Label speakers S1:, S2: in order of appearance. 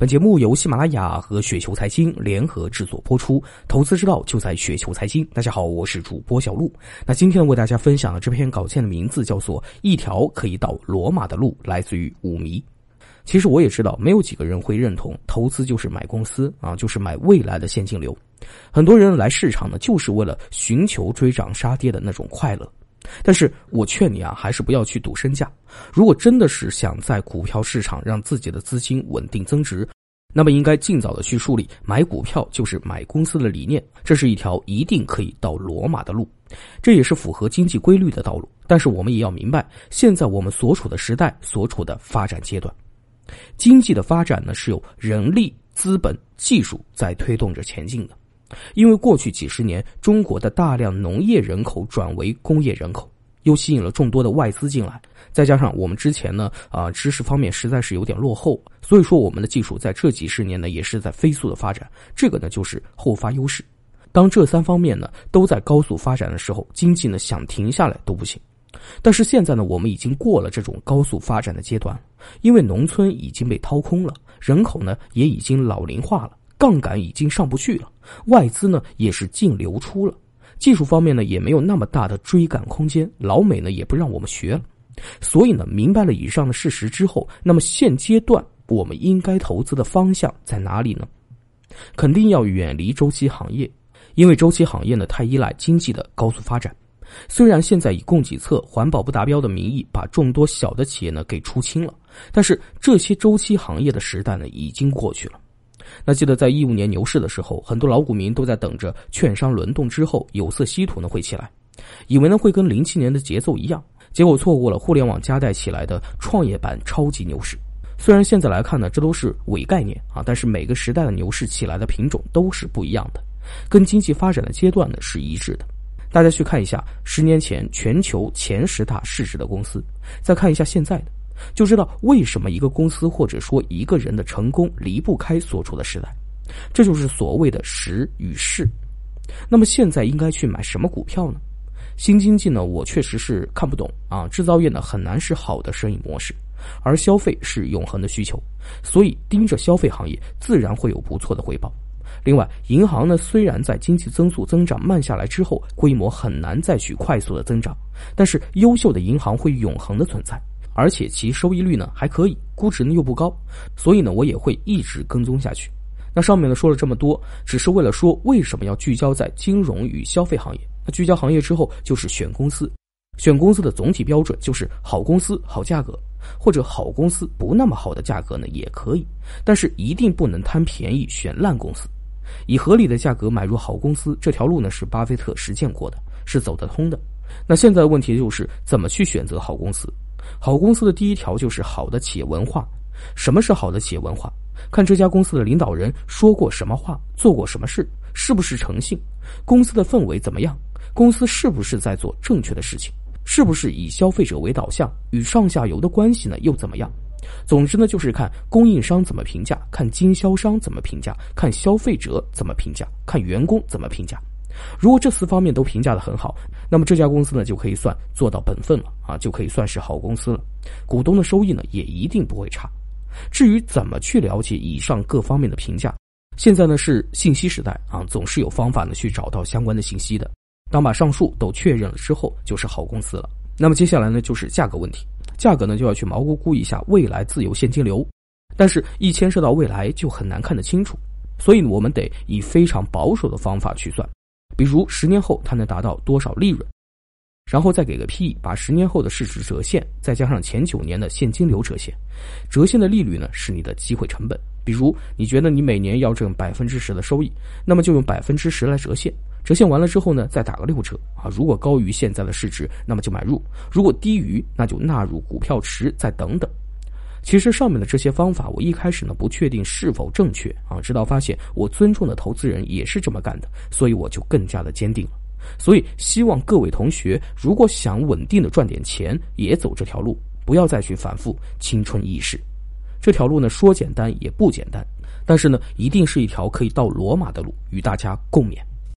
S1: 本节目由喜马拉雅和雪球财经联合制作播出，投资之道就在雪球财经。大家好，我是主播小璐。那今天为大家分享的这篇稿件的名字叫做《一条可以到罗马的路》，来自于五迷。其实我也知道，没有几个人会认同投资就是买公司啊，就是买未来的现金流。很多人来市场呢，就是为了寻求追涨杀跌的那种快乐。但是我劝你啊，还是不要去赌身价。如果真的是想在股票市场让自己的资金稳定增值，那么应该尽早的去树立买股票就是买公司的理念。这是一条一定可以到罗马的路，这也是符合经济规律的道路。但是我们也要明白，现在我们所处的时代，所处的发展阶段，经济的发展呢是由人力、资本、技术在推动着前进的。因为过去几十年，中国的大量农业人口转为工业人口，又吸引了众多的外资进来，再加上我们之前呢，啊，知识方面实在是有点落后，所以说我们的技术在这几十年呢，也是在飞速的发展，这个呢就是后发优势。当这三方面呢都在高速发展的时候，经济呢想停下来都不行。但是现在呢，我们已经过了这种高速发展的阶段，因为农村已经被掏空了，人口呢也已经老龄化了。杠杆已经上不去了，外资呢也是净流出了，技术方面呢也没有那么大的追赶空间，老美呢也不让我们学了，所以呢明白了以上的事实之后，那么现阶段我们应该投资的方向在哪里呢？肯定要远离周期行业，因为周期行业呢太依赖经济的高速发展，虽然现在以供给侧环保不达标的名义把众多小的企业呢给出清了，但是这些周期行业的时代呢已经过去了。那记得在一五年牛市的时候，很多老股民都在等着券商轮动之后有色稀土呢会起来，以为呢会跟零七年的节奏一样，结果错过了互联网加带起来的创业板超级牛市。虽然现在来看呢，这都是伪概念啊，但是每个时代的牛市起来的品种都是不一样的，跟经济发展的阶段呢是一致的。大家去看一下十年前全球前十大市值的公司，再看一下现在的。就知道为什么一个公司或者说一个人的成功离不开所处的时代，这就是所谓的时与势。那么现在应该去买什么股票呢？新经济呢，我确实是看不懂啊。制造业呢很难是好的生意模式，而消费是永恒的需求，所以盯着消费行业自然会有不错的回报。另外，银行呢虽然在经济增速增长慢下来之后，规模很难再去快速的增长，但是优秀的银行会永恒的存在。而且其收益率呢还可以，估值呢又不高，所以呢我也会一直跟踪下去。那上面呢说了这么多，只是为了说为什么要聚焦在金融与消费行业。那聚焦行业之后，就是选公司，选公司的总体标准就是好公司好价格，或者好公司不那么好的价格呢也可以，但是一定不能贪便宜选烂公司，以合理的价格买入好公司。这条路呢是巴菲特实践过的，是走得通的。那现在的问题就是怎么去选择好公司。好公司的第一条就是好的企业文化。什么是好的企业文化？看这家公司的领导人说过什么话，做过什么事，是不是诚信？公司的氛围怎么样？公司是不是在做正确的事情？是不是以消费者为导向？与上下游的关系呢又怎么样？总之呢，就是看供应商怎么评价，看经销商怎么评价，看消费者怎么评价，看员工怎么评价。如果这四方面都评价的很好，那么这家公司呢就可以算做到本分了啊，就可以算是好公司了。股东的收益呢也一定不会差。至于怎么去了解以上各方面的评价，现在呢是信息时代啊，总是有方法呢去找到相关的信息的。当把上述都确认了之后，就是好公司了。那么接下来呢就是价格问题，价格呢就要去毛估估一下未来自由现金流，但是一牵涉到未来就很难看得清楚，所以我们得以非常保守的方法去算。比如十年后它能达到多少利润，然后再给个 P，把十年后的市值折现，再加上前九年的现金流折现，折现的利率呢是你的机会成本。比如你觉得你每年要挣百分之十的收益，那么就用百分之十来折现，折现完了之后呢，再打个六折啊。如果高于现在的市值，那么就买入；如果低于，那就纳入股票池，再等等。其实上面的这些方法，我一开始呢不确定是否正确啊，直到发现我尊重的投资人也是这么干的，所以我就更加的坚定了。所以希望各位同学，如果想稳定的赚点钱，也走这条路，不要再去反复青春易逝。这条路呢说简单也不简单，但是呢一定是一条可以到罗马的路，与大家共勉。